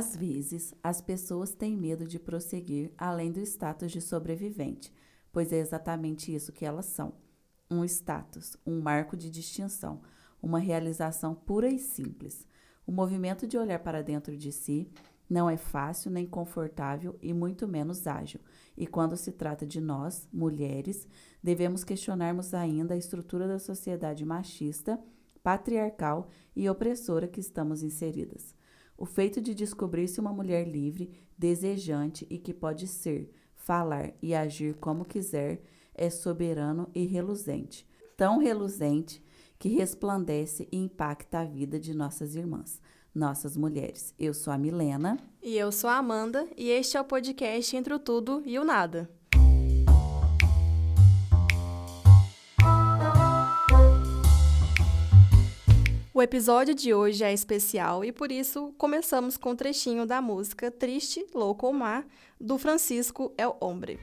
Às vezes, as pessoas têm medo de prosseguir além do status de sobrevivente, pois é exatamente isso que elas são: um status, um marco de distinção, uma realização pura e simples. O movimento de olhar para dentro de si não é fácil nem confortável e muito menos ágil. E quando se trata de nós, mulheres, devemos questionarmos ainda a estrutura da sociedade machista, patriarcal e opressora que estamos inseridas. O feito de descobrir-se uma mulher livre, desejante e que pode ser, falar e agir como quiser é soberano e reluzente. Tão reluzente que resplandece e impacta a vida de nossas irmãs nossas mulheres. Eu sou a Milena. E eu sou a Amanda, e este é o podcast Entre o Tudo e o Nada. O episódio de hoje é especial e por isso começamos com um trechinho da música Triste, Louco ou Mar, do Francisco El Hombre.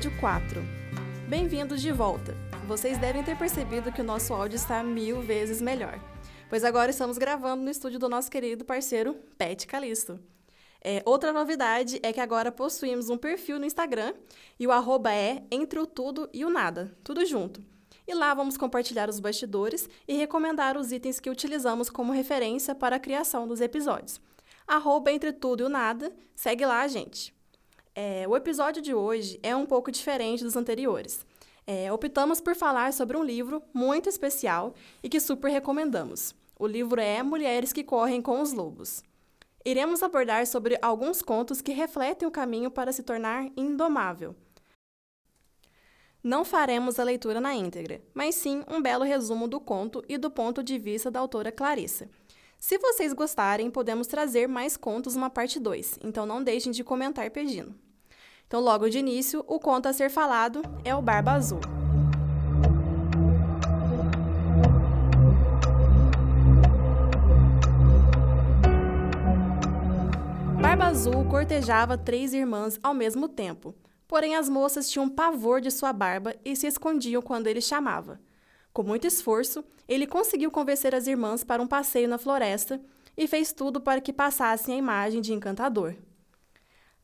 Episódio 4 Bem-vindos de volta! Vocês devem ter percebido que o nosso áudio está mil vezes melhor, pois agora estamos gravando no estúdio do nosso querido parceiro Pet Calisto. É, outra novidade é que agora possuímos um perfil no Instagram e o arroba é entre o tudo e o nada, tudo junto. E lá vamos compartilhar os bastidores e recomendar os itens que utilizamos como referência para a criação dos episódios. Arroba entre tudo e o nada, segue lá, gente. É, o episódio de hoje é um pouco diferente dos anteriores. É, optamos por falar sobre um livro muito especial e que super recomendamos. O livro é Mulheres que Correm com os Lobos. Iremos abordar sobre alguns contos que refletem o caminho para se tornar indomável. Não faremos a leitura na íntegra, mas sim um belo resumo do conto e do ponto de vista da autora Clarissa. Se vocês gostarem, podemos trazer mais contos numa parte 2, então não deixem de comentar pedindo. Então, logo de início, o conto a ser falado é o Barba Azul. Barba Azul cortejava três irmãs ao mesmo tempo, porém as moças tinham pavor de sua barba e se escondiam quando ele chamava. Com muito esforço, ele conseguiu convencer as irmãs para um passeio na floresta e fez tudo para que passassem a imagem de encantador.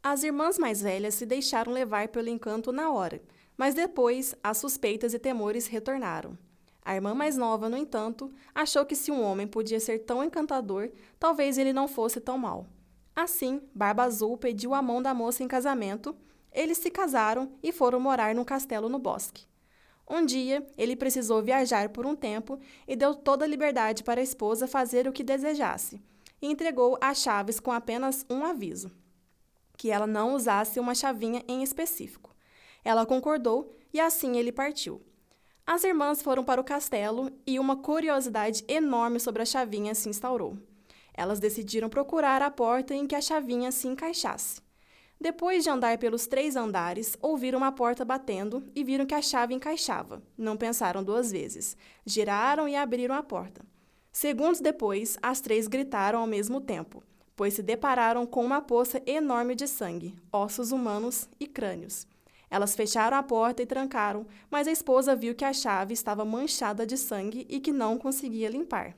As irmãs mais velhas se deixaram levar pelo encanto na hora, mas depois as suspeitas e temores retornaram. A irmã mais nova, no entanto, achou que se um homem podia ser tão encantador, talvez ele não fosse tão mau. Assim, Barba Azul pediu a mão da moça em casamento, eles se casaram e foram morar num castelo no bosque. Um dia, ele precisou viajar por um tempo e deu toda a liberdade para a esposa fazer o que desejasse, e entregou as chaves com apenas um aviso: que ela não usasse uma chavinha em específico. Ela concordou e assim ele partiu. As irmãs foram para o castelo e uma curiosidade enorme sobre a chavinha se instaurou. Elas decidiram procurar a porta em que a chavinha se encaixasse. Depois de andar pelos três andares, ouviram uma porta batendo e viram que a chave encaixava. Não pensaram duas vezes. Giraram e abriram a porta. Segundos depois, as três gritaram ao mesmo tempo, pois se depararam com uma poça enorme de sangue, ossos humanos e crânios. Elas fecharam a porta e trancaram, mas a esposa viu que a chave estava manchada de sangue e que não conseguia limpar.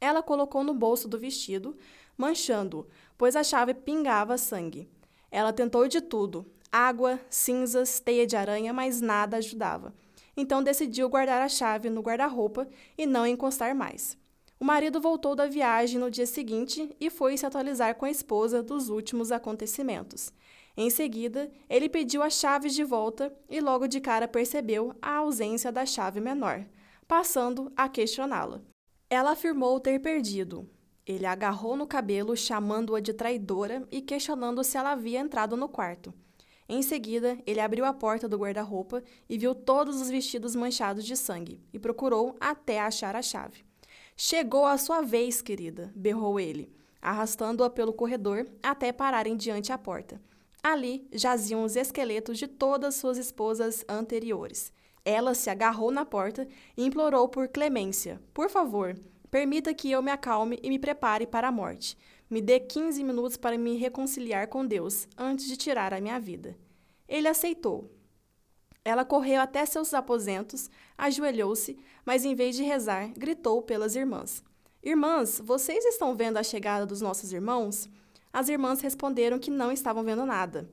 Ela colocou no bolso do vestido, manchando-o, pois a chave pingava sangue. Ela tentou de tudo: água, cinzas, teia de aranha, mas nada ajudava. Então decidiu guardar a chave no guarda-roupa e não encostar mais. O marido voltou da viagem no dia seguinte e foi se atualizar com a esposa dos últimos acontecimentos. Em seguida, ele pediu as chaves de volta e logo de cara percebeu a ausência da chave menor, passando a questioná-la. Ela afirmou ter perdido. Ele agarrou no cabelo, chamando-a de traidora e questionando se ela havia entrado no quarto. Em seguida, ele abriu a porta do guarda-roupa e viu todos os vestidos manchados de sangue e procurou até achar a chave. Chegou a sua vez, querida, berrou ele, arrastando-a pelo corredor até pararem diante a porta. Ali jaziam os esqueletos de todas suas esposas anteriores. Ela se agarrou na porta e implorou por clemência. Por favor, permita que eu me acalme e me prepare para a morte. Me dê 15 minutos para me reconciliar com Deus antes de tirar a minha vida. Ele aceitou. Ela correu até seus aposentos, ajoelhou-se, mas em vez de rezar, gritou pelas irmãs: Irmãs, vocês estão vendo a chegada dos nossos irmãos? As irmãs responderam que não estavam vendo nada.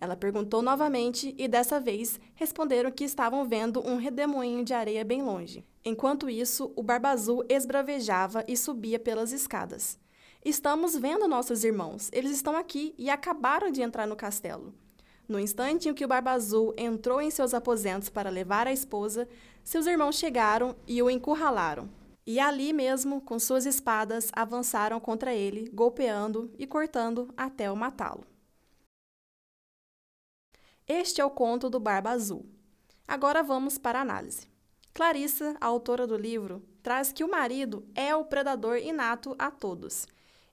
Ela perguntou novamente e dessa vez responderam que estavam vendo um redemoinho de areia bem longe. Enquanto isso, o Barba Azul esbravejava e subia pelas escadas. Estamos vendo nossos irmãos. Eles estão aqui e acabaram de entrar no castelo. No instante em que o Barba Azul entrou em seus aposentos para levar a esposa, seus irmãos chegaram e o encurralaram. E ali mesmo, com suas espadas, avançaram contra ele, golpeando e cortando até o matá-lo. Este é o conto do Barba Azul. Agora vamos para a análise. Clarissa, a autora do livro, traz que o marido é o predador inato a todos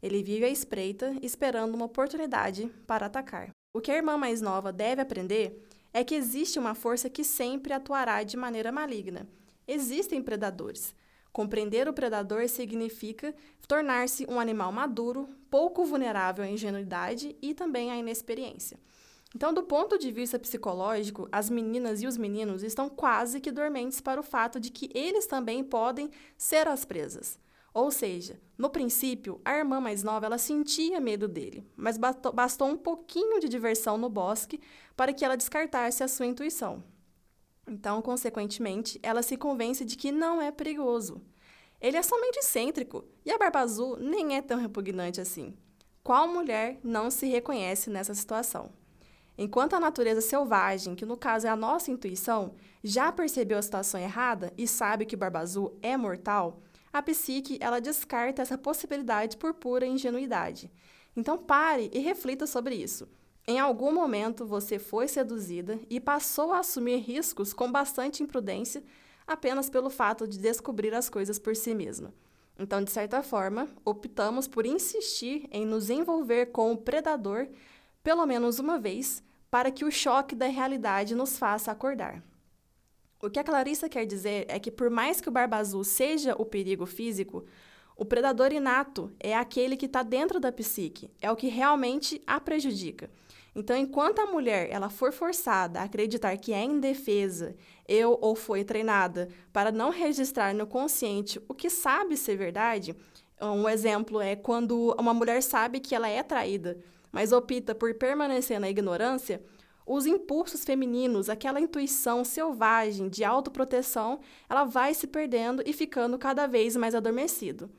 ele vive à espreita, esperando uma oportunidade para atacar. O que a irmã mais nova deve aprender é que existe uma força que sempre atuará de maneira maligna. Existem predadores. Compreender o predador significa tornar-se um animal maduro, pouco vulnerável à ingenuidade e também à inexperiência. Então, do ponto de vista psicológico, as meninas e os meninos estão quase que dormentes para o fato de que eles também podem ser as presas. Ou seja, no princípio, a irmã mais nova ela sentia medo dele, mas bastou, um pouquinho de diversão no bosque para que ela descartasse a sua intuição. Então, consequentemente, ela se convence de que não é perigoso. Ele é somente excêntrico e a barba azul nem é tão repugnante assim. Qual mulher não se reconhece nessa situação? Enquanto a natureza selvagem, que no caso é a nossa intuição, já percebeu a situação errada e sabe que barba azul é mortal, a psique ela descarta essa possibilidade por pura ingenuidade. Então pare e reflita sobre isso. Em algum momento você foi seduzida e passou a assumir riscos com bastante imprudência apenas pelo fato de descobrir as coisas por si mesma. Então, de certa forma, optamos por insistir em nos envolver com o predador pelo menos uma vez para que o choque da realidade nos faça acordar. O que a Clarissa quer dizer é que, por mais que o barba azul seja o perigo físico, o predador inato é aquele que está dentro da psique, é o que realmente a prejudica. Então, enquanto a mulher ela for forçada a acreditar que é indefesa, eu ou foi treinada para não registrar no consciente o que sabe ser verdade, um exemplo é quando uma mulher sabe que ela é traída, mas opta por permanecer na ignorância, os impulsos femininos, aquela intuição selvagem de autoproteção, ela vai se perdendo e ficando cada vez mais adormecido.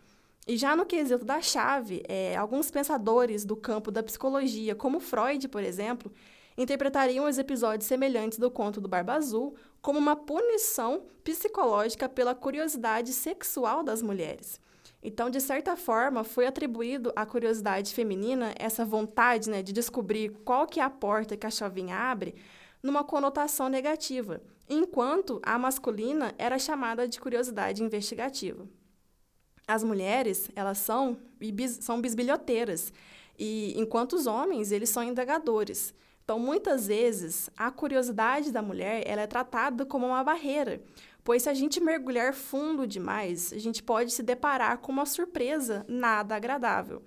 E já no quesito da chave, é, alguns pensadores do campo da psicologia, como Freud, por exemplo, interpretariam os episódios semelhantes do conto do Barba Azul como uma punição psicológica pela curiosidade sexual das mulheres. Então, de certa forma, foi atribuído à curiosidade feminina essa vontade né, de descobrir qual que é a porta que a chavinha abre, numa conotação negativa, enquanto a masculina era chamada de curiosidade investigativa. As mulheres, elas são, são bisbilhoteiras, e enquanto os homens, eles são indagadores. Então, muitas vezes, a curiosidade da mulher ela é tratada como uma barreira, pois se a gente mergulhar fundo demais, a gente pode se deparar com uma surpresa nada agradável.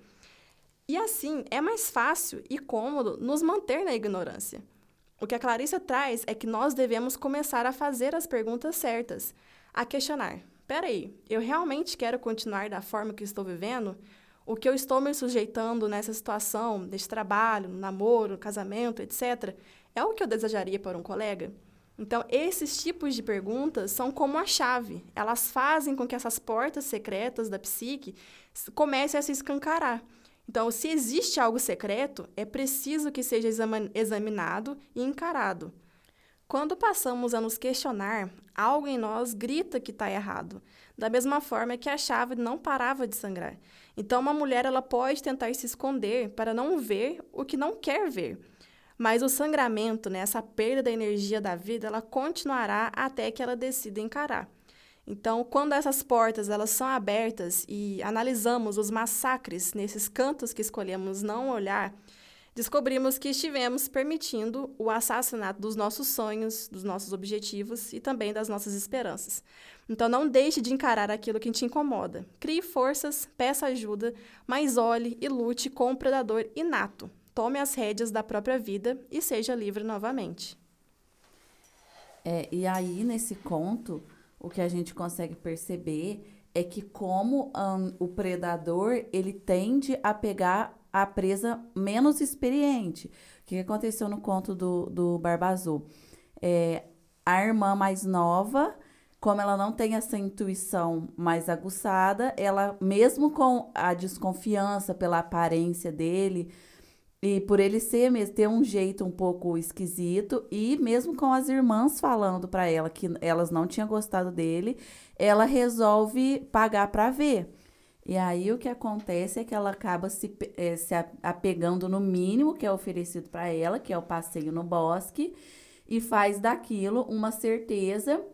E assim, é mais fácil e cômodo nos manter na ignorância. O que a Clarissa traz é que nós devemos começar a fazer as perguntas certas, a questionar: peraí, eu realmente quero continuar da forma que estou vivendo? O que eu estou me sujeitando nessa situação, nesse trabalho, no namoro, no casamento, etc., é o que eu desejaria para um colega? Então, esses tipos de perguntas são como a chave. Elas fazem com que essas portas secretas da psique comecem a se escancarar. Então, se existe algo secreto, é preciso que seja examinado e encarado. Quando passamos a nos questionar, algo em nós grita que está errado, da mesma forma que a chave não parava de sangrar. Então, uma mulher ela pode tentar se esconder para não ver o que não quer ver. Mas o sangramento, né, essa perda da energia da vida, ela continuará até que ela decida encarar. Então, quando essas portas elas são abertas e analisamos os massacres nesses cantos que escolhemos não olhar, descobrimos que estivemos permitindo o assassinato dos nossos sonhos, dos nossos objetivos e também das nossas esperanças. Então, não deixe de encarar aquilo que te incomoda. Crie forças, peça ajuda, mas olhe e lute com o predador inato, tome as rédeas da própria vida e seja livre novamente. É, e aí, nesse conto, o que a gente consegue perceber é que como um, o predador, ele tende a pegar a presa menos experiente. O que aconteceu no conto do, do Barba Azul? É, a irmã mais nova, como ela não tem essa intuição mais aguçada, ela, mesmo com a desconfiança pela aparência dele, e por ele ser mesmo, ter um jeito um pouco esquisito, e mesmo com as irmãs falando para ela que elas não tinham gostado dele, ela resolve pagar para ver. E aí o que acontece é que ela acaba se, é, se apegando no mínimo que é oferecido para ela, que é o passeio no bosque, e faz daquilo uma certeza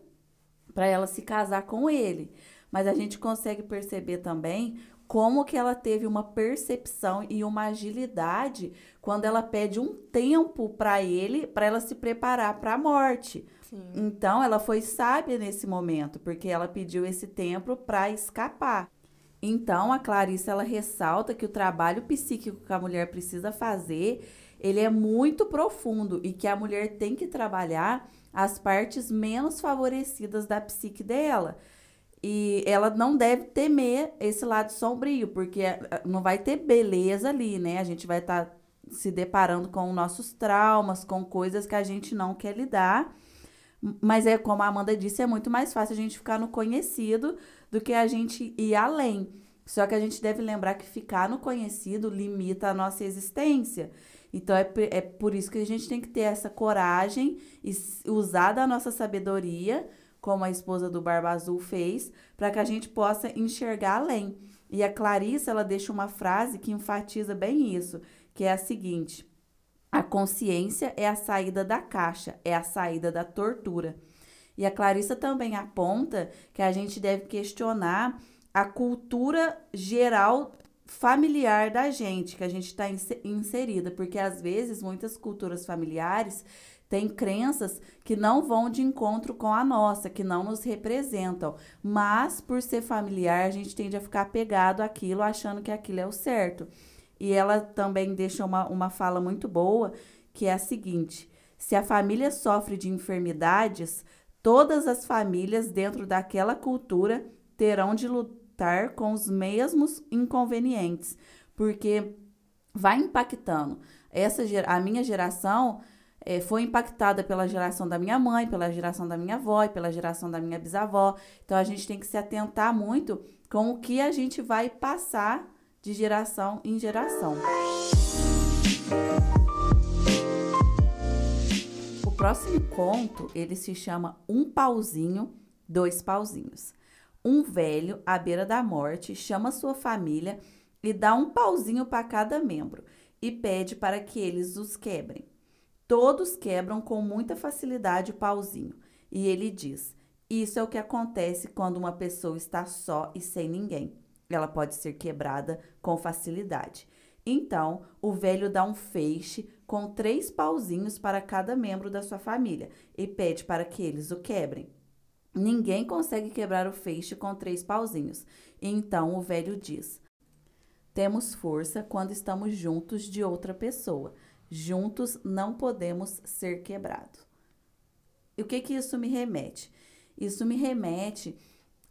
para ela se casar com ele. Mas a gente consegue perceber também como que ela teve uma percepção e uma agilidade quando ela pede um tempo para ele, para ela se preparar para a morte. Sim. Então, ela foi sábia nesse momento, porque ela pediu esse tempo para escapar. Então, a Clarice ela ressalta que o trabalho psíquico que a mulher precisa fazer, ele é muito profundo e que a mulher tem que trabalhar as partes menos favorecidas da psique dela. E ela não deve temer esse lado sombrio, porque eh, não vai ter beleza ali, né? A gente vai estar tá se deparando com nossos traumas, com coisas que a gente não quer lidar. Mas é como a Amanda disse, é muito mais fácil a gente ficar no conhecido do que a gente ir além. Só que a gente deve lembrar que ficar no conhecido limita a nossa existência. Então é, é por isso que a gente tem que ter essa coragem e usar da nossa sabedoria como a esposa do Barba Azul fez, para que a gente possa enxergar além. E a Clarissa, ela deixa uma frase que enfatiza bem isso, que é a seguinte: a consciência é a saída da caixa, é a saída da tortura. E a Clarissa também aponta que a gente deve questionar a cultura geral familiar da gente, que a gente está inserida, porque às vezes muitas culturas familiares tem crenças que não vão de encontro com a nossa, que não nos representam. Mas, por ser familiar, a gente tende a ficar apegado àquilo, achando que aquilo é o certo. E ela também deixa uma, uma fala muito boa, que é a seguinte: se a família sofre de enfermidades, todas as famílias dentro daquela cultura terão de lutar com os mesmos inconvenientes, porque vai impactando. Essa a minha geração é, foi impactada pela geração da minha mãe, pela geração da minha avó e pela geração da minha bisavó. Então a gente tem que se atentar muito com o que a gente vai passar de geração em geração. O próximo conto, ele se chama Um pauzinho, dois pauzinhos. Um velho à beira da morte chama sua família e dá um pauzinho para cada membro e pede para que eles os quebrem. Todos quebram com muita facilidade o pauzinho. E ele diz: Isso é o que acontece quando uma pessoa está só e sem ninguém. Ela pode ser quebrada com facilidade. Então, o velho dá um feixe com três pauzinhos para cada membro da sua família e pede para que eles o quebrem. Ninguém consegue quebrar o feixe com três pauzinhos. Então o velho diz: Temos força quando estamos juntos de outra pessoa. Juntos não podemos ser quebrados. E o que que isso me remete? Isso me remete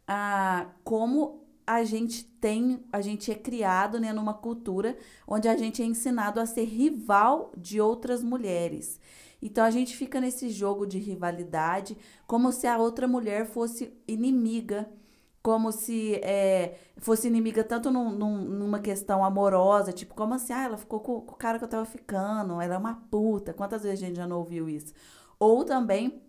a como a gente tem, a gente é criado né, numa cultura onde a gente é ensinado a ser rival de outras mulheres. Então a gente fica nesse jogo de rivalidade, como se a outra mulher fosse inimiga, como se é, fosse inimiga tanto num, num, numa questão amorosa, tipo, como assim, ah, ela ficou com, com, o cara que eu tava ficando, ela é uma puta. Quantas vezes a gente já não ouviu isso? Ou também,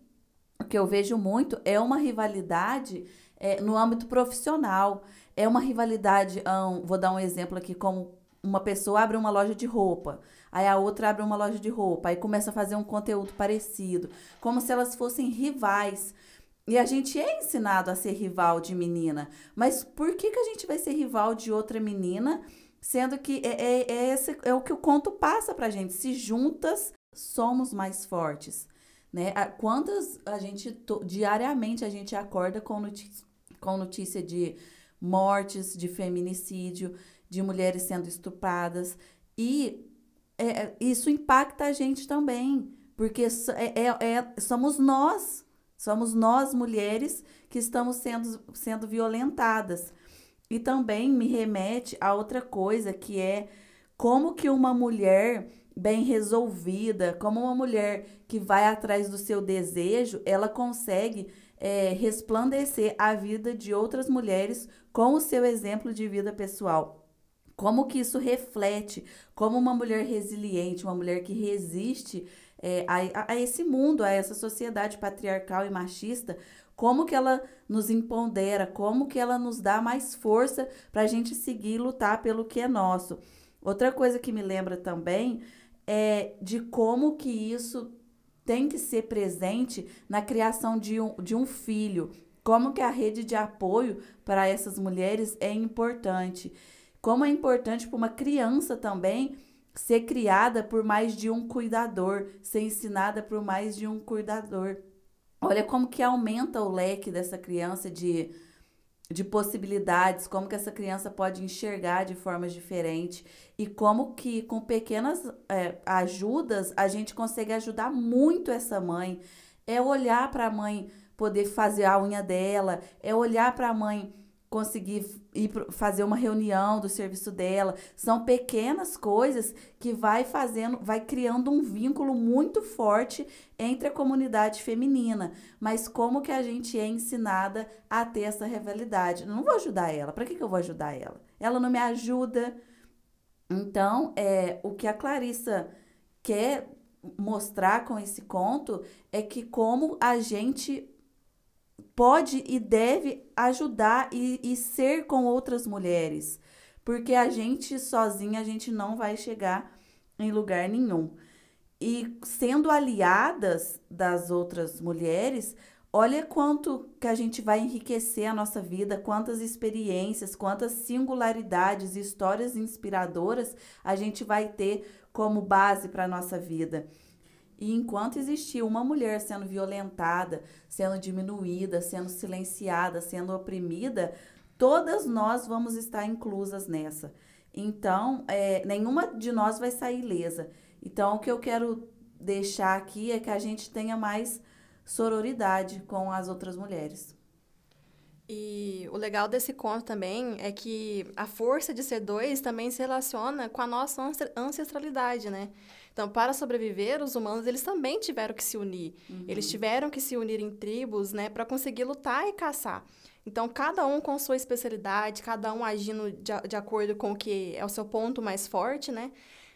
o que eu vejo muito é uma rivalidade é, no âmbito profissional. É uma rivalidade, um, vou dar um exemplo aqui, como uma pessoa abre uma loja de roupa, aí a outra abre uma loja de roupa, aí começa a fazer um conteúdo parecido, como se elas fossem rivais. E a gente é ensinado a ser rival de menina, mas por que, que a gente vai ser rival de outra menina, sendo que é, é, é, esse, é o que o conto passa pra gente? Se juntas, somos mais fortes. Né? Quantas a gente, diariamente, a gente acorda com notícia, com notícia de mortes, de feminicídio, de mulheres sendo estupradas. E é, é, isso impacta a gente também, porque é, é, é, somos nós, somos nós mulheres que estamos sendo, sendo violentadas. E também me remete a outra coisa que é como que uma mulher bem resolvida, como uma mulher que vai atrás do seu desejo, ela consegue é, resplandecer a vida de outras mulheres com o seu exemplo de vida pessoal. Como que isso reflete como uma mulher resiliente, uma mulher que resiste é, a, a esse mundo, a essa sociedade patriarcal e machista, como que ela nos empodera, como que ela nos dá mais força para a gente seguir e lutar pelo que é nosso. Outra coisa que me lembra também é de como que isso tem que ser presente na criação de um, de um filho, como que a rede de apoio para essas mulheres é importante. Como é importante para uma criança também ser criada por mais de um cuidador, ser ensinada por mais de um cuidador. Olha como que aumenta o leque dessa criança de, de possibilidades, como que essa criança pode enxergar de formas diferentes e como que com pequenas é, ajudas a gente consegue ajudar muito essa mãe. É olhar para a mãe poder fazer a unha dela, é olhar para a mãe conseguir ir fazer uma reunião do serviço dela. São pequenas coisas que vai fazendo, vai criando um vínculo muito forte entre a comunidade feminina. Mas como que a gente é ensinada a ter essa rivalidade? não vou ajudar ela. Para que, que eu vou ajudar ela? Ela não me ajuda. Então, é, o que a Clarissa quer mostrar com esse conto é que como a gente pode e deve ajudar e, e ser com outras mulheres, porque a gente sozinha a gente não vai chegar em lugar nenhum. E sendo aliadas das outras mulheres, olha quanto que a gente vai enriquecer a nossa vida, quantas experiências, quantas singularidades e histórias inspiradoras a gente vai ter como base para a nossa vida. E enquanto existir uma mulher sendo violentada, sendo diminuída, sendo silenciada, sendo oprimida, todas nós vamos estar inclusas nessa. Então, é, nenhuma de nós vai sair ilesa. Então, o que eu quero deixar aqui é que a gente tenha mais sororidade com as outras mulheres. E o legal desse conto também é que a força de ser dois também se relaciona com a nossa ancestralidade, né? Então, para sobreviver, os humanos eles também tiveram que se unir. Uhum. Eles tiveram que se unir em tribos, né, para conseguir lutar e caçar. Então, cada um com sua especialidade, cada um agindo de, de acordo com o que é o seu ponto mais forte, né?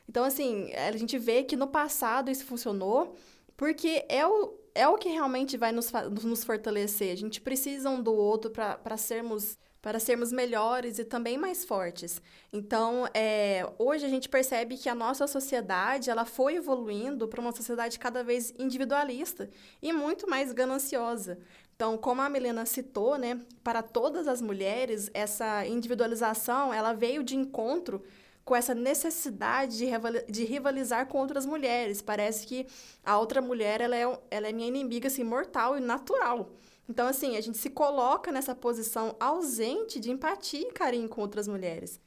Então, assim, a gente vê que no passado isso funcionou, porque é o, é o que realmente vai nos, nos fortalecer. A gente precisa um do outro para sermos para sermos melhores e também mais fortes. Então, é, hoje a gente percebe que a nossa sociedade ela foi evoluindo para uma sociedade cada vez individualista e muito mais gananciosa. Então, como a Milena citou, né, para todas as mulheres, essa individualização ela veio de encontro com essa necessidade de, de rivalizar com outras mulheres. Parece que a outra mulher ela é, ela é minha inimiga assim, mortal e natural. Então, assim, a gente se coloca nessa posição ausente de empatia e carinho com outras mulheres.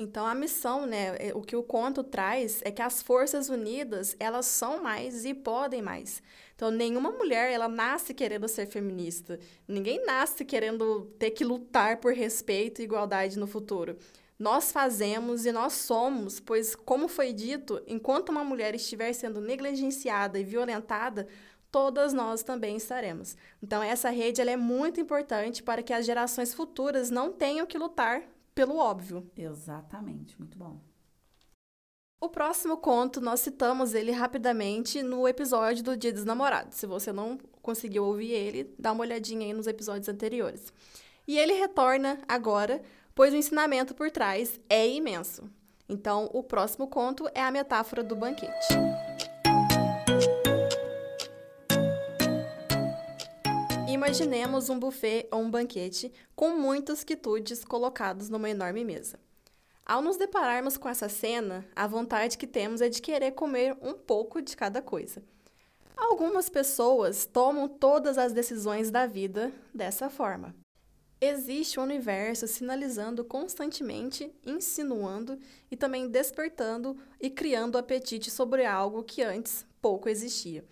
Então, a missão, né, é, o que o conto traz é que as forças unidas, elas são mais e podem mais. Então, nenhuma mulher, ela nasce querendo ser feminista. Ninguém nasce querendo ter que lutar por respeito e igualdade no futuro. Nós fazemos e nós somos, pois, como foi dito, enquanto uma mulher estiver sendo negligenciada e violentada, todas nós também estaremos. Então, essa rede é muito importante para que as gerações futuras não tenham que lutar pelo óbvio. Exatamente, muito bom. O próximo conto, nós citamos ele rapidamente no episódio do Dia dos Namorados. Se você não conseguiu ouvir ele, dá uma olhadinha aí nos episódios anteriores. E ele retorna agora pois o ensinamento por trás é imenso. Então, o próximo conto é a metáfora do banquete. Imaginemos um buffet ou um banquete com muitos quitutes colocados numa enorme mesa. Ao nos depararmos com essa cena, a vontade que temos é de querer comer um pouco de cada coisa. Algumas pessoas tomam todas as decisões da vida dessa forma. Existe um universo sinalizando constantemente, insinuando e também despertando e criando apetite sobre algo que antes pouco existia.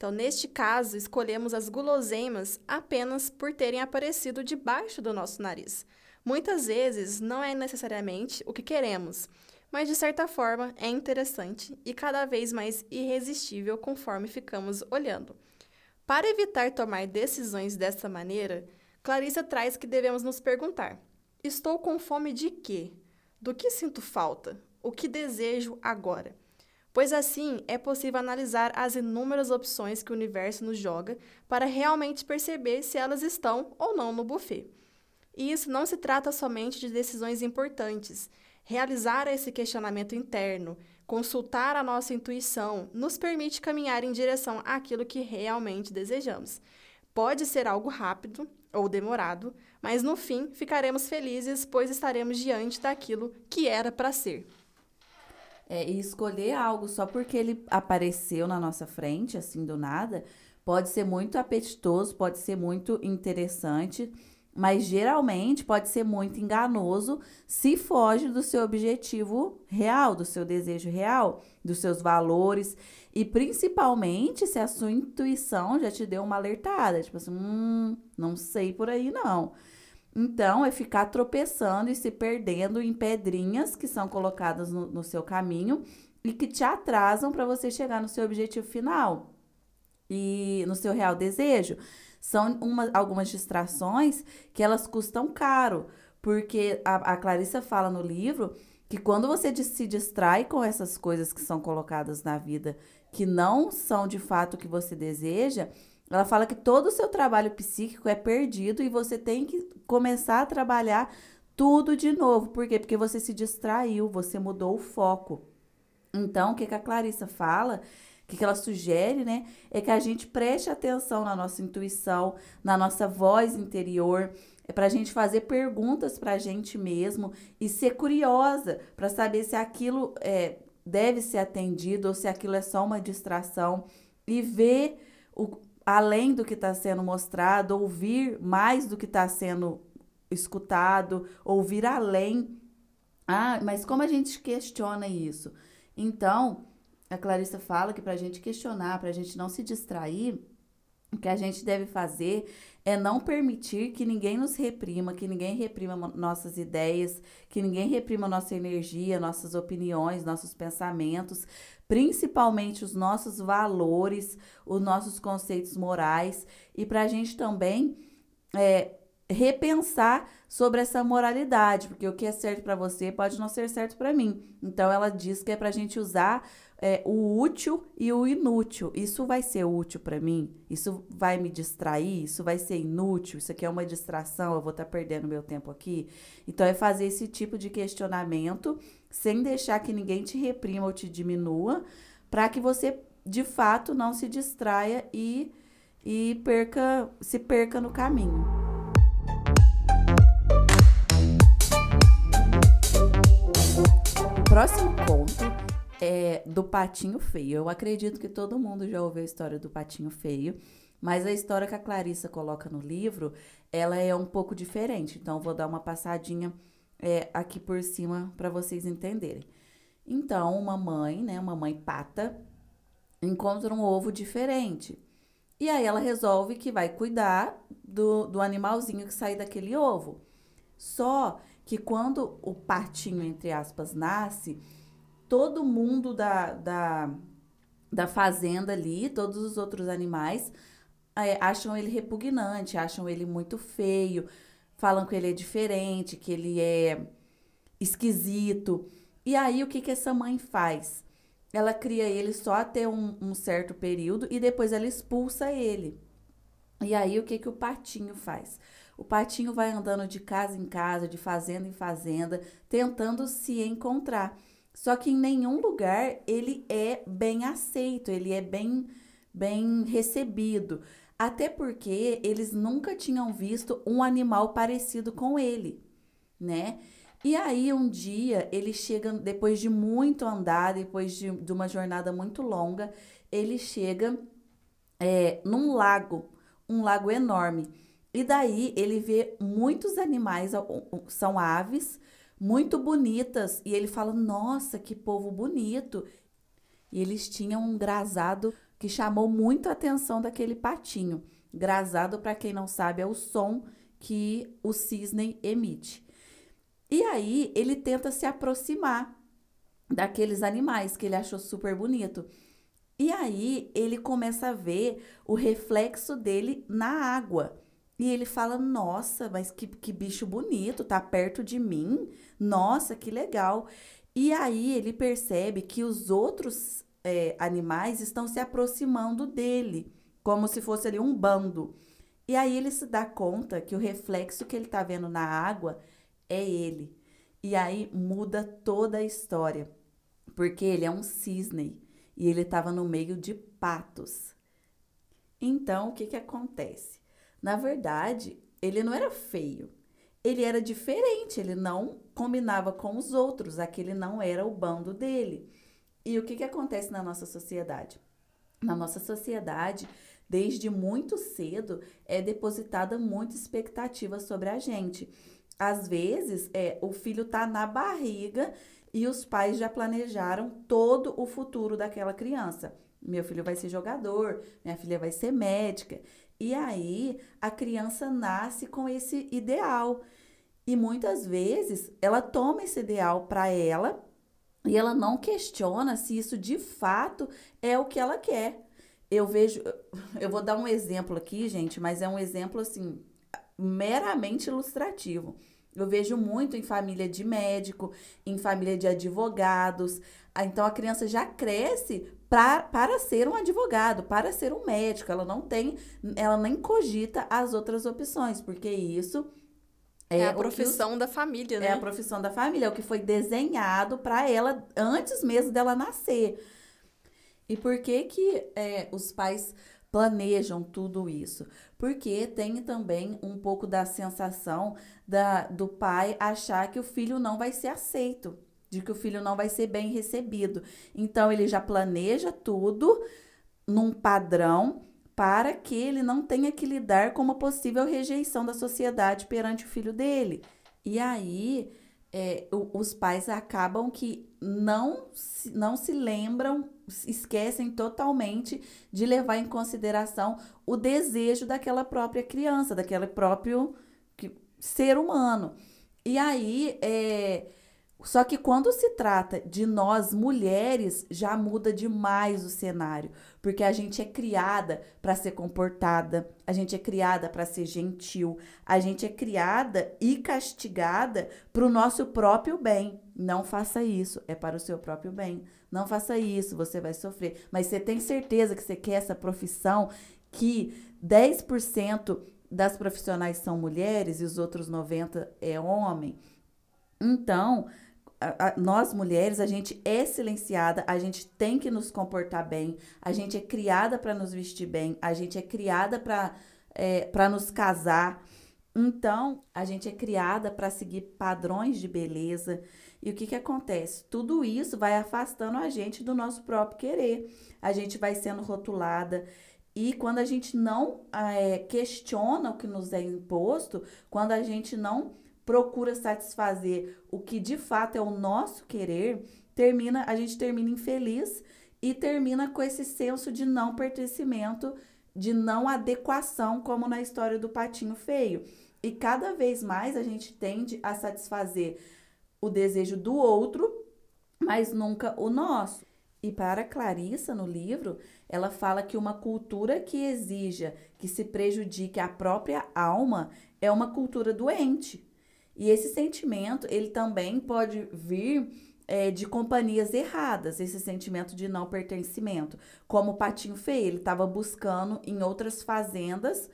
Então, neste caso, escolhemos as guloseimas apenas por terem aparecido debaixo do nosso nariz. Muitas vezes não é necessariamente o que queremos, mas de certa forma é interessante e cada vez mais irresistível conforme ficamos olhando. Para evitar tomar decisões dessa maneira, Clarissa traz que devemos nos perguntar: estou com fome de quê? Do que sinto falta? O que desejo agora? Pois assim é possível analisar as inúmeras opções que o universo nos joga para realmente perceber se elas estão ou não no buffet. E isso não se trata somente de decisões importantes. Realizar esse questionamento interno, consultar a nossa intuição, nos permite caminhar em direção àquilo que realmente desejamos. Pode ser algo rápido, ou demorado, mas no fim ficaremos felizes, pois estaremos diante daquilo que era para ser. É, e escolher algo só porque ele apareceu na nossa frente, assim do nada, pode ser muito apetitoso, pode ser muito interessante, mas geralmente pode ser muito enganoso se foge do seu objetivo real, do seu desejo real, dos seus valores e principalmente se a sua intuição já te deu uma alertada, tipo assim, hum, não sei por aí não. Então, é ficar tropeçando e se perdendo em pedrinhas que são colocadas no, no seu caminho e que te atrasam para você chegar no seu objetivo final e no seu real desejo. São uma, algumas distrações que elas custam caro, porque a, a Clarissa fala no livro que quando você se distrai com essas coisas que são colocadas na vida que não são de fato o que você deseja, ela fala que todo o seu trabalho psíquico é perdido e você tem que começar a trabalhar tudo de novo. Por quê? Porque você se distraiu, você mudou o foco. Então, o que, que a Clarissa fala, o que, ela sugere, né? É que a gente preste atenção na nossa intuição, na nossa voz interior. É para a gente fazer perguntas para a gente mesmo e ser curiosa para saber se aquilo é, deve ser atendido ou se aquilo é só uma distração e ver o, além do que está sendo mostrado, ouvir mais do que está sendo escutado, ouvir além. Ah, mas como a gente questiona isso? Então, a Clarissa fala que para a gente questionar, para a gente não se distrair, o que a gente deve fazer é não permitir que ninguém nos reprima, que ninguém reprima nossas ideias, que ninguém reprima nossa energia, nossas opiniões, nossos pensamentos, principalmente os nossos valores, os nossos conceitos morais, e para a gente também é, repensar sobre essa moralidade, porque o que é certo para você pode não ser certo para mim. Então, ela diz que é para a gente usar é, o útil e o inútil. Isso vai ser útil para mim? Isso vai me distrair? Isso vai ser inútil? Isso aqui é uma distração? Eu vou estar tá perdendo meu tempo aqui? Então, é fazer esse tipo de questionamento sem deixar que ninguém te reprima ou te diminua, para que você de fato não se distraia e, e perca, se perca no caminho. Próximo conto é do Patinho Feio. Eu acredito que todo mundo já ouviu a história do Patinho Feio, mas a história que a Clarissa coloca no livro, ela é um pouco diferente. Então, vou dar uma passadinha é, aqui por cima para vocês entenderem. Então, uma mãe, né, uma mãe pata, encontra um ovo diferente. E aí ela resolve que vai cuidar do, do animalzinho que sai daquele ovo. Só que quando o patinho, entre aspas, nasce, todo mundo da, da, da fazenda ali, todos os outros animais, é, acham ele repugnante, acham ele muito feio, falam que ele é diferente, que ele é esquisito. E aí, o que, que essa mãe faz? Ela cria ele só até um, um certo período e depois ela expulsa ele. E aí, o que, que o patinho faz? O patinho vai andando de casa em casa, de fazenda em fazenda, tentando se encontrar. Só que em nenhum lugar ele é bem aceito, ele é bem, bem recebido. Até porque eles nunca tinham visto um animal parecido com ele, né? E aí, um dia, ele chega, depois de muito andar, depois de, de uma jornada muito longa, ele chega é, num lago, um lago enorme. E daí ele vê muitos animais, são aves, muito bonitas. E ele fala: Nossa, que povo bonito! E eles tinham um grazado que chamou muito a atenção daquele patinho. Grazado, para quem não sabe, é o som que o cisne emite. E aí ele tenta se aproximar daqueles animais que ele achou super bonito. E aí ele começa a ver o reflexo dele na água. E ele fala: Nossa, mas que, que bicho bonito, tá perto de mim. Nossa, que legal. E aí ele percebe que os outros é, animais estão se aproximando dele, como se fosse ali um bando. E aí ele se dá conta que o reflexo que ele tá vendo na água é ele. E aí muda toda a história, porque ele é um cisne e ele estava no meio de patos. Então, o que, que acontece? Na verdade, ele não era feio, ele era diferente, ele não combinava com os outros, aquele não era o bando dele. E o que, que acontece na nossa sociedade? Na nossa sociedade, desde muito cedo, é depositada muita expectativa sobre a gente. Às vezes, é, o filho tá na barriga e os pais já planejaram todo o futuro daquela criança. Meu filho vai ser jogador, minha filha vai ser médica. E aí a criança nasce com esse ideal. E muitas vezes ela toma esse ideal para ela e ela não questiona se isso de fato é o que ela quer. Eu vejo, eu vou dar um exemplo aqui, gente, mas é um exemplo assim meramente ilustrativo. Eu vejo muito em família de médico, em família de advogados. Ah, então a criança já cresce pra, para ser um advogado, para ser um médico. Ela não tem, ela nem cogita as outras opções, porque isso é, é a profissão os, da família, né? É a profissão da família, é o que foi desenhado para ela antes mesmo dela nascer. E por que que é, os pais planejam tudo isso? Porque tem também um pouco da sensação da, do pai achar que o filho não vai ser aceito, de que o filho não vai ser bem recebido. Então ele já planeja tudo num padrão para que ele não tenha que lidar com uma possível rejeição da sociedade perante o filho dele. E aí é, os pais acabam que não, não se lembram, esquecem totalmente de levar em consideração o desejo daquela própria criança, daquele próprio ser humano. E aí, é, só que quando se trata de nós mulheres, já muda demais o cenário, porque a gente é criada para ser comportada, a gente é criada para ser gentil, a gente é criada e castigada para o nosso próprio bem. Não faça isso, é para o seu próprio bem. Não faça isso, você vai sofrer. Mas você tem certeza que você quer essa profissão que 10% das profissionais são mulheres e os outros 90 é homem? Então, a, a, nós mulheres, a gente é silenciada, a gente tem que nos comportar bem, a gente é criada para nos vestir bem, a gente é criada para é, nos casar. Então, a gente é criada para seguir padrões de beleza. E o que, que acontece? Tudo isso vai afastando a gente do nosso próprio querer. A gente vai sendo rotulada. E quando a gente não é, questiona o que nos é imposto, quando a gente não procura satisfazer o que de fato é o nosso querer, termina, a gente termina infeliz e termina com esse senso de não pertencimento, de não adequação, como na história do patinho feio. E cada vez mais a gente tende a satisfazer o desejo do outro, mas nunca o nosso. E para Clarissa, no livro, ela fala que uma cultura que exija que se prejudique a própria alma é uma cultura doente. E esse sentimento, ele também pode vir é, de companhias erradas, esse sentimento de não pertencimento. Como o Patinho Feio, ele estava buscando em outras fazendas,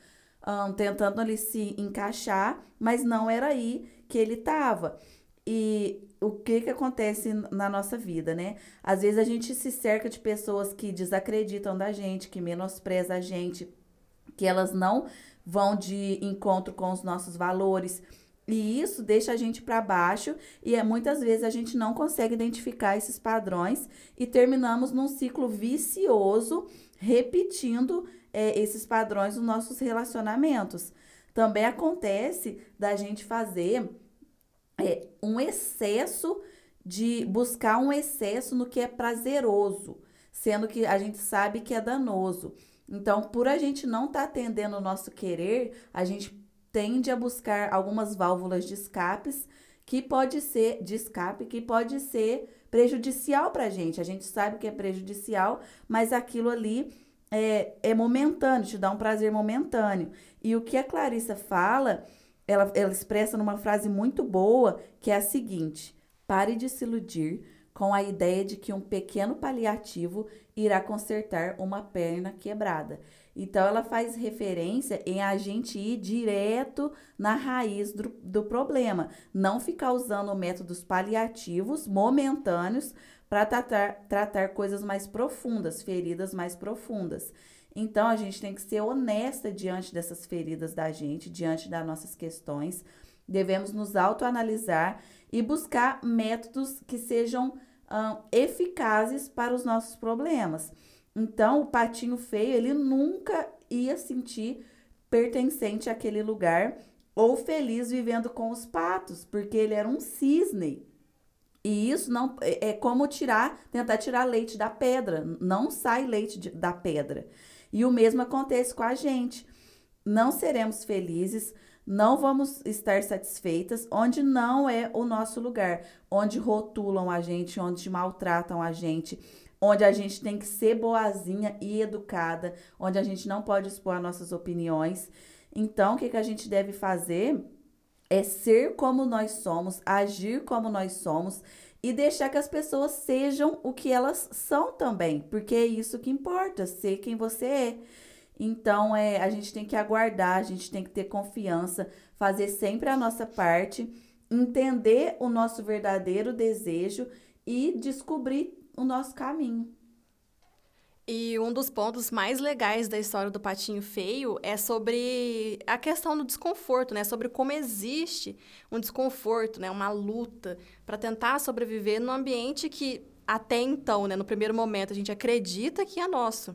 um, tentando ali se encaixar, mas não era aí que ele estava. E o que que acontece na nossa vida, né? Às vezes a gente se cerca de pessoas que desacreditam da gente, que menosprezam a gente, que elas não vão de encontro com os nossos valores. E isso deixa a gente para baixo e é, muitas vezes a gente não consegue identificar esses padrões e terminamos num ciclo vicioso, repetindo é, esses padrões nos nossos relacionamentos. Também acontece da gente fazer é, um excesso de buscar um excesso no que é prazeroso, sendo que a gente sabe que é danoso. Então, por a gente não estar tá atendendo o nosso querer, a gente tende a buscar algumas válvulas de escapes que pode ser de escape, que pode ser prejudicial para a gente. A gente sabe que é prejudicial, mas aquilo ali é, é momentâneo, te dá um prazer momentâneo. E o que a Clarissa fala ela, ela expressa numa frase muito boa, que é a seguinte: pare de se iludir com a ideia de que um pequeno paliativo irá consertar uma perna quebrada. Então, ela faz referência em a gente ir direto na raiz do, do problema, não ficar usando métodos paliativos momentâneos para tratar, tratar coisas mais profundas, feridas mais profundas. Então a gente tem que ser honesta diante dessas feridas da gente, diante das nossas questões. Devemos nos autoanalisar e buscar métodos que sejam eficazes para os nossos problemas. Então, o patinho feio, ele nunca ia sentir pertencente àquele lugar ou feliz vivendo com os patos, porque ele era um cisne. E isso não é, é como tirar, tentar tirar leite da pedra, não sai leite de, da pedra. E o mesmo acontece com a gente. Não seremos felizes, não vamos estar satisfeitas onde não é o nosso lugar, onde rotulam a gente, onde maltratam a gente, onde a gente tem que ser boazinha e educada, onde a gente não pode expor nossas opiniões. Então, o que, que a gente deve fazer é ser como nós somos, agir como nós somos e deixar que as pessoas sejam o que elas são também, porque é isso que importa, ser quem você é. Então, é, a gente tem que aguardar, a gente tem que ter confiança, fazer sempre a nossa parte, entender o nosso verdadeiro desejo e descobrir o nosso caminho. E um dos pontos mais legais da história do patinho feio é sobre a questão do desconforto, né? Sobre como existe um desconforto, né? Uma luta para tentar sobreviver num ambiente que até então, né, no primeiro momento, a gente acredita que é nosso.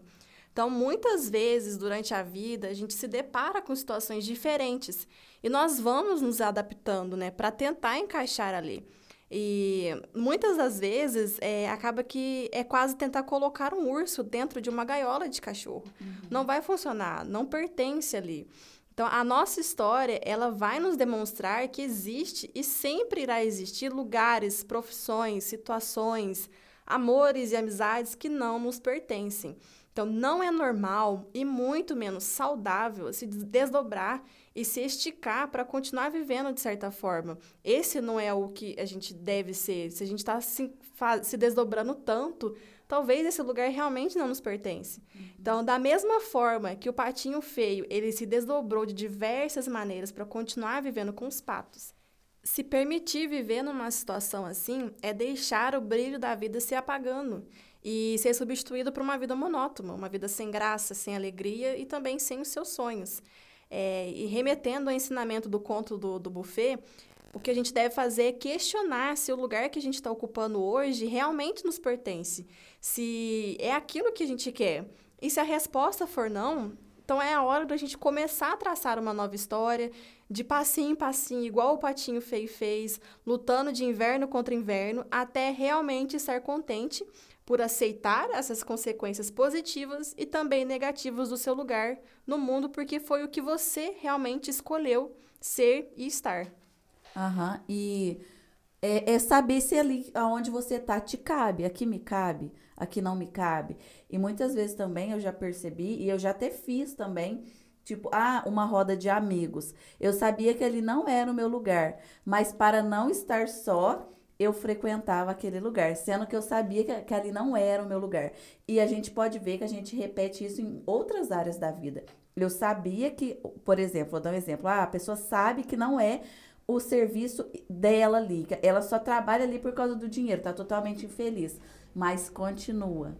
Então, muitas vezes durante a vida, a gente se depara com situações diferentes e nós vamos nos adaptando, né, para tentar encaixar ali. E muitas das vezes é, acaba que é quase tentar colocar um urso dentro de uma gaiola de cachorro. Uhum. Não vai funcionar, não pertence ali. Então, a nossa história, ela vai nos demonstrar que existe e sempre irá existir lugares, profissões, situações, amores e amizades que não nos pertencem. Então, não é normal e muito menos saudável se desdobrar e se esticar para continuar vivendo de certa forma. Esse não é o que a gente deve ser. Se a gente está se, se desdobrando tanto, talvez esse lugar realmente não nos pertence. Uhum. Então, da mesma forma que o patinho feio, ele se desdobrou de diversas maneiras para continuar vivendo com os patos. Se permitir viver numa situação assim é deixar o brilho da vida se apagando e ser substituído por uma vida monótona, uma vida sem graça, sem alegria e também sem os seus sonhos. É, e remetendo ao ensinamento do conto do, do buffet, o que a gente deve fazer é questionar se o lugar que a gente está ocupando hoje realmente nos pertence, se é aquilo que a gente quer. E se a resposta for não, então é a hora da gente começar a traçar uma nova história, de passinho em passinho, igual o patinho feio fez, lutando de inverno contra inverno, até realmente estar contente por aceitar essas consequências positivas e também negativas do seu lugar no mundo, porque foi o que você realmente escolheu ser e estar. Aham, e é, é saber se ali aonde você tá te cabe, aqui me cabe, aqui não me cabe. E muitas vezes também eu já percebi, e eu já até fiz também, tipo, ah, uma roda de amigos. Eu sabia que ali não era o meu lugar, mas para não estar só, eu frequentava aquele lugar, sendo que eu sabia que, que ali não era o meu lugar. E a gente pode ver que a gente repete isso em outras áreas da vida. Eu sabia que, por exemplo, vou dar um exemplo, ah, a pessoa sabe que não é o serviço dela ali, ela só trabalha ali por causa do dinheiro, tá totalmente infeliz, mas continua.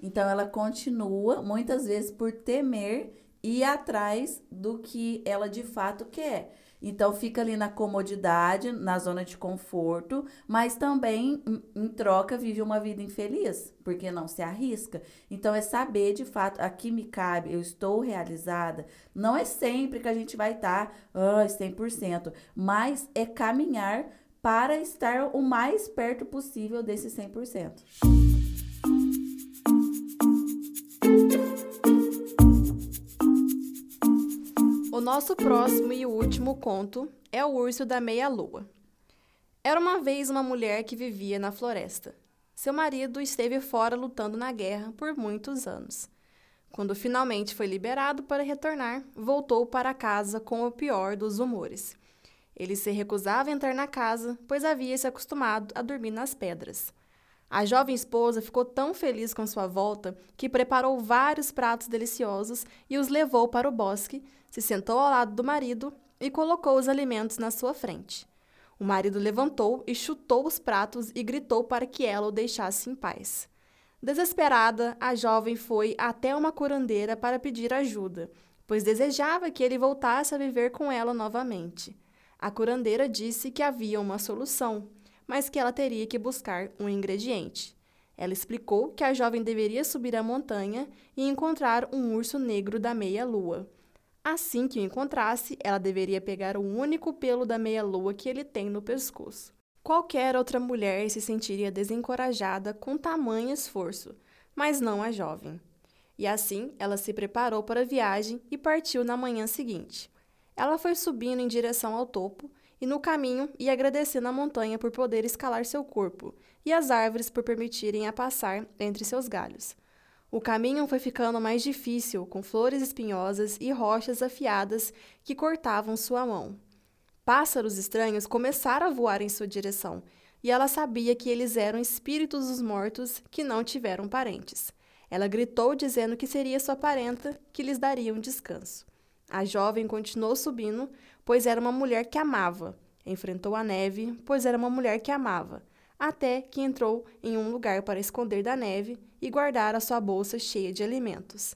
Então ela continua, muitas vezes por temer ir atrás do que ela de fato quer. Então fica ali na comodidade, na zona de conforto, mas também em troca vive uma vida infeliz, porque não se arrisca. Então é saber de fato, aqui me cabe, eu estou realizada. Não é sempre que a gente vai estar tá, oh, 100%, mas é caminhar para estar o mais perto possível desse 100%. Nosso próximo e último conto é O Urso da Meia-Lua. Era uma vez uma mulher que vivia na floresta. Seu marido esteve fora lutando na guerra por muitos anos. Quando finalmente foi liberado para retornar, voltou para casa com o pior dos humores. Ele se recusava a entrar na casa, pois havia se acostumado a dormir nas pedras. A jovem esposa ficou tão feliz com sua volta que preparou vários pratos deliciosos e os levou para o bosque, se sentou ao lado do marido e colocou os alimentos na sua frente. O marido levantou e chutou os pratos e gritou para que ela o deixasse em paz. Desesperada, a jovem foi até uma curandeira para pedir ajuda, pois desejava que ele voltasse a viver com ela novamente. A curandeira disse que havia uma solução, mas que ela teria que buscar um ingrediente. Ela explicou que a jovem deveria subir a montanha e encontrar um urso negro da meia-lua. Assim que o encontrasse, ela deveria pegar o único pelo da meia-lua que ele tem no pescoço. Qualquer outra mulher se sentiria desencorajada com tamanho esforço, mas não a jovem. E assim, ela se preparou para a viagem e partiu na manhã seguinte. Ela foi subindo em direção ao topo e no caminho ia agradecendo a montanha por poder escalar seu corpo e as árvores por permitirem a passar entre seus galhos. O caminho foi ficando mais difícil, com flores espinhosas e rochas afiadas que cortavam sua mão. Pássaros estranhos começaram a voar em sua direção, e ela sabia que eles eram espíritos dos mortos que não tiveram parentes. Ela gritou dizendo que seria sua parenta que lhes daria um descanso. A jovem continuou subindo, pois era uma mulher que amava. Enfrentou a neve, pois era uma mulher que amava até que entrou em um lugar para esconder da neve e guardar a sua bolsa cheia de alimentos.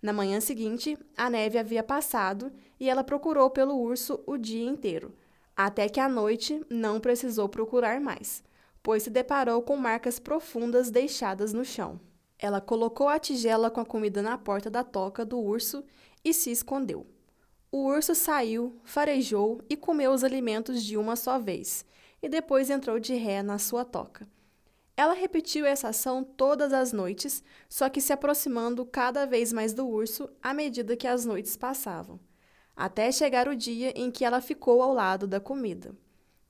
Na manhã seguinte, a neve havia passado e ela procurou pelo urso o dia inteiro, até que à noite não precisou procurar mais, pois se deparou com marcas profundas deixadas no chão. Ela colocou a tigela com a comida na porta da toca do urso e se escondeu. O urso saiu, farejou e comeu os alimentos de uma só vez, e depois entrou de ré na sua toca. Ela repetiu essa ação todas as noites, só que se aproximando cada vez mais do urso à medida que as noites passavam, até chegar o dia em que ela ficou ao lado da comida.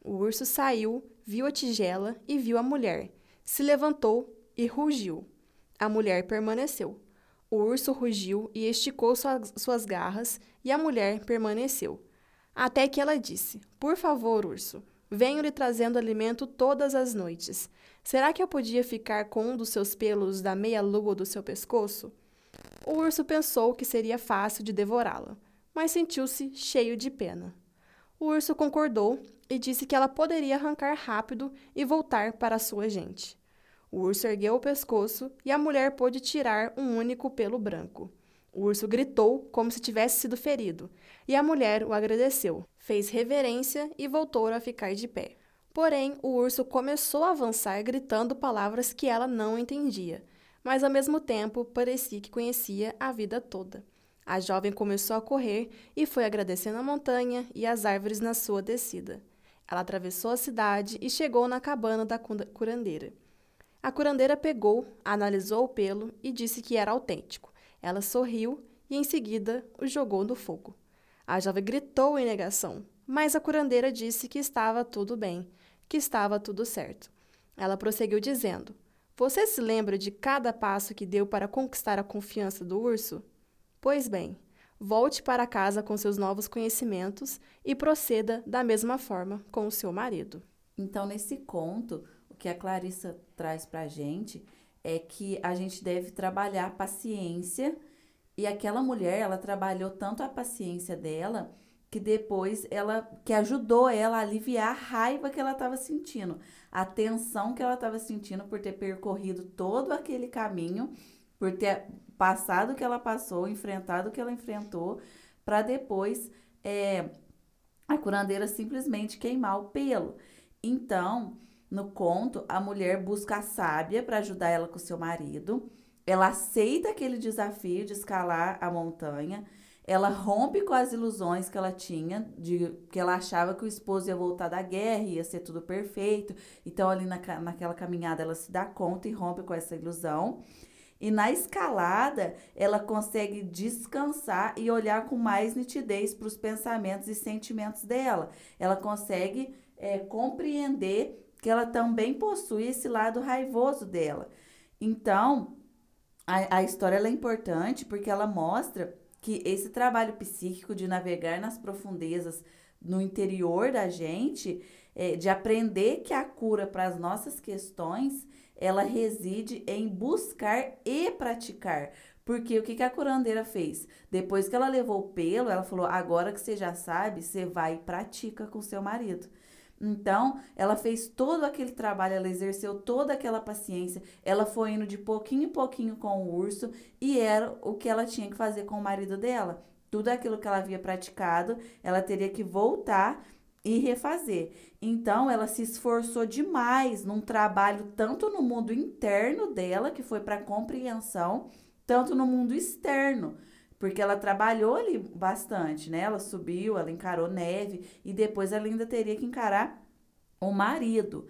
O urso saiu, viu a tigela e viu a mulher, se levantou e rugiu. A mulher permaneceu. O urso rugiu e esticou suas, garras, e a mulher permaneceu. Até que ela disse: Por favor, urso, Venho lhe trazendo alimento todas as noites. Será que eu podia ficar com um dos seus pelos da meia-lua do seu pescoço? O urso pensou que seria fácil de devorá-la, mas sentiu-se cheio de pena. O urso concordou e disse que ela poderia arrancar rápido e voltar para sua gente. O urso ergueu o pescoço e a mulher pôde tirar um único pelo branco. O urso gritou como se tivesse sido ferido, e a mulher o agradeceu fez reverência e voltou a ficar de pé. Porém, o urso começou a avançar gritando palavras que ela não entendia, mas ao mesmo tempo parecia que conhecia a vida toda. A jovem começou a correr e foi agradecendo a montanha e as árvores na sua descida. Ela atravessou a cidade e chegou na cabana da curandeira. A curandeira pegou, analisou o pelo e disse que era autêntico. Ela sorriu e em seguida o jogou no fogo. A jovem gritou em negação. Mas a curandeira disse que estava tudo bem, que estava tudo certo. Ela prosseguiu dizendo: Você se lembra de cada passo que deu para conquistar a confiança do urso? Pois bem, volte para casa com seus novos conhecimentos e proceda da mesma forma com o seu marido. Então, nesse conto, o que a Clarissa traz para a gente é que a gente deve trabalhar paciência. E aquela mulher, ela trabalhou tanto a paciência dela que depois ela que ajudou ela a aliviar a raiva que ela estava sentindo, a tensão que ela estava sentindo por ter percorrido todo aquele caminho, por ter passado o que ela passou, enfrentado o que ela enfrentou, para depois é, a curandeira simplesmente queimar o pelo. Então, no conto, a mulher busca a sábia para ajudar ela com seu marido. Ela aceita aquele desafio de escalar a montanha. Ela rompe com as ilusões que ela tinha, de que ela achava que o esposo ia voltar da guerra, ia ser tudo perfeito. Então, ali na, naquela caminhada, ela se dá conta e rompe com essa ilusão. E na escalada, ela consegue descansar e olhar com mais nitidez para os pensamentos e sentimentos dela. Ela consegue é, compreender que ela também possui esse lado raivoso dela. Então, a, a história é importante porque ela mostra que esse trabalho psíquico de navegar nas profundezas no interior da gente, é, de aprender que a cura para as nossas questões, ela reside em buscar e praticar. Porque o que, que a curandeira fez? Depois que ela levou o pelo, ela falou: agora que você já sabe, você vai e pratica com seu marido. Então, ela fez todo aquele trabalho, ela exerceu toda aquela paciência, ela foi indo de pouquinho em pouquinho com o urso e era o que ela tinha que fazer com o marido dela. Tudo aquilo que ela havia praticado, ela teria que voltar e refazer. Então, ela se esforçou demais num trabalho tanto no mundo interno dela, que foi para compreensão, tanto no mundo externo porque ela trabalhou ali bastante, né? Ela subiu, ela encarou neve e depois ela ainda teria que encarar o marido.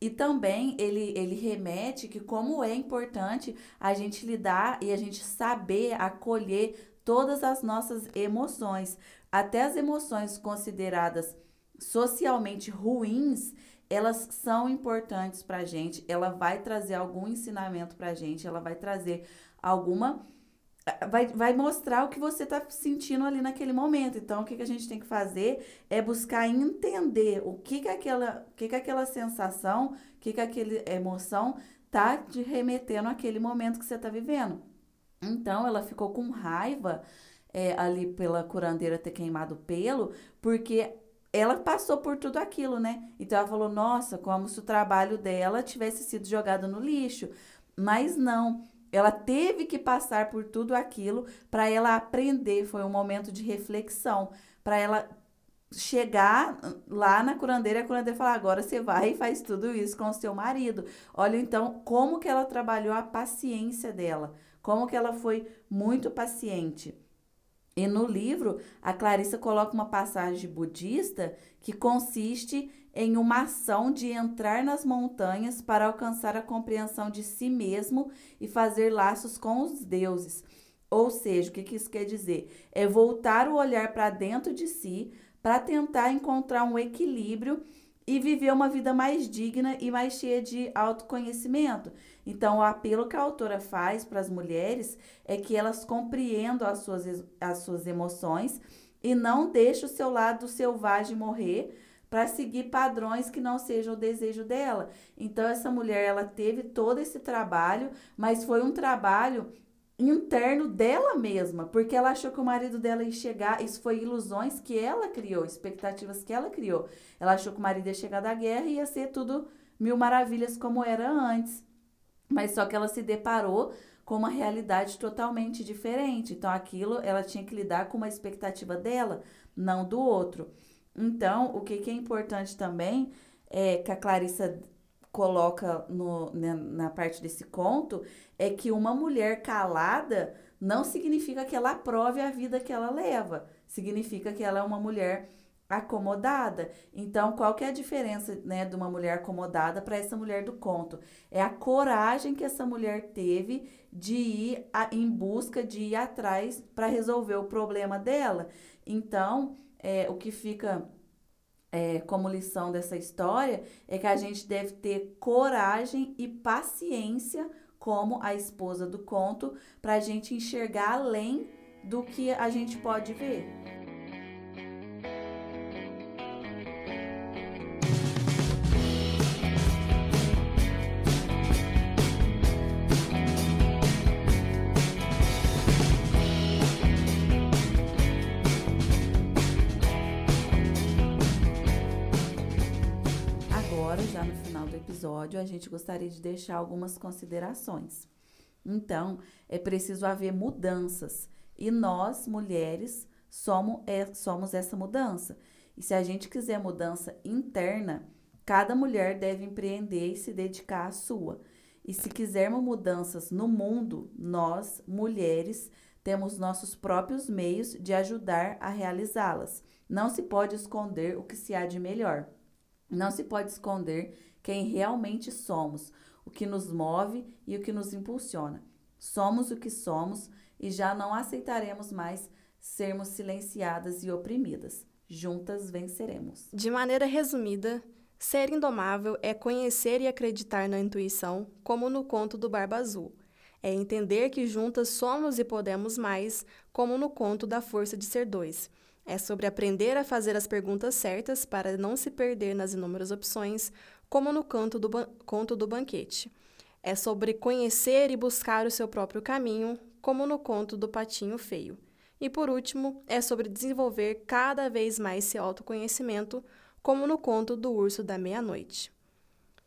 E também ele, ele remete que como é importante a gente lidar e a gente saber acolher todas as nossas emoções, até as emoções consideradas socialmente ruins, elas são importantes para gente, ela vai trazer algum ensinamento para gente, ela vai trazer alguma vai, vai mostrar o que você está sentindo ali naquele momento. Então, o que, que a gente tem que fazer é buscar entender o que, que aquela, o que, que aquela sensação, o que, que aquela emoção tá te remetendo àquele momento que você está vivendo. Então, ela ficou com raiva é, ali pela curandeira ter queimado o pelo, porque ela passou por tudo aquilo, né? Então, ela falou, nossa, como se o trabalho dela tivesse sido jogado no lixo. Mas não, ela teve que passar por tudo aquilo para ela aprender. Foi um momento de reflexão. Para ela chegar lá na curandeira e a curandeira falar: agora você vai e faz tudo isso com o seu marido. Olha então como que ela trabalhou a paciência dela, como que ela foi muito paciente. E no livro, a Clarissa coloca uma passagem budista que consiste em uma ação de entrar nas montanhas para alcançar a compreensão de si mesmo e fazer laços com os deuses. Ou seja, o que, isso quer dizer? É voltar o olhar para dentro de si para tentar encontrar um equilíbrio e viver uma vida mais digna e mais cheia de autoconhecimento. Então, o apelo que a autora faz para as mulheres é que elas compreendam as suas, as suas emoções e não deixem o seu lado selvagem morrer para seguir padrões que não sejam o desejo dela. Então essa mulher ela teve todo esse trabalho, mas foi um trabalho interno dela mesma, porque ela achou que o marido dela ia chegar, isso foi ilusões que ela criou, expectativas que ela criou. Ela achou que o marido ia chegar da guerra e ia ser tudo mil maravilhas como era antes. Mas só que ela se deparou com uma realidade totalmente diferente. Então aquilo ela tinha que lidar com uma expectativa dela, não do outro. Então, o que, que é importante também é que a Clarissa coloca no, na, né, na parte desse conto é que uma mulher calada não significa que ela aprove a vida que ela leva, significa que ela é uma mulher acomodada. Então, qual que é a diferença, né, de uma mulher acomodada para essa mulher do conto? É a coragem que essa mulher teve de ir a, em busca de ir atrás para resolver o problema dela. Então, é, o que fica é, como lição dessa história é que a gente deve ter coragem e paciência como a esposa do conto para a gente enxergar além do que a gente pode ver. A gente gostaria de deixar algumas considerações. Então, é preciso haver mudanças e nós, mulheres, somos, é, somos essa mudança. E se a gente quiser mudança interna, cada mulher deve empreender e se dedicar à sua. E se quisermos mudanças no mundo, nós, mulheres, temos nossos próprios meios de ajudar a realizá-las. Não se pode esconder o que se há de melhor. Não se pode esconder quem realmente somos, o que nos move e o que nos impulsiona. Somos o que somos e já não aceitaremos mais sermos silenciadas e oprimidas. Juntas venceremos. De maneira resumida, ser indomável é conhecer e acreditar na intuição, como no conto do Barba Azul. É entender que juntas somos e podemos mais, como no conto da Força de Ser Dois. É sobre aprender a fazer as perguntas certas para não se perder nas inúmeras opções, como no canto do conto do banquete. É sobre conhecer e buscar o seu próprio caminho, como no conto do patinho feio. E por último, é sobre desenvolver cada vez mais seu autoconhecimento, como no conto do urso da meia-noite.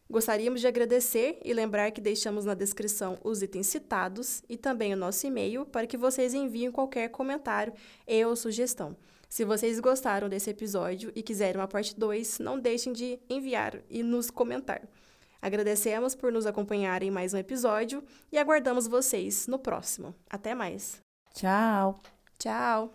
Gostaríamos de agradecer e lembrar que deixamos na descrição os itens citados e também o nosso e-mail para que vocês enviem qualquer comentário e ou sugestão. Se vocês gostaram desse episódio e quiserem uma parte 2, não deixem de enviar e nos comentar. Agradecemos por nos acompanharem em mais um episódio e aguardamos vocês no próximo. Até mais. Tchau. Tchau.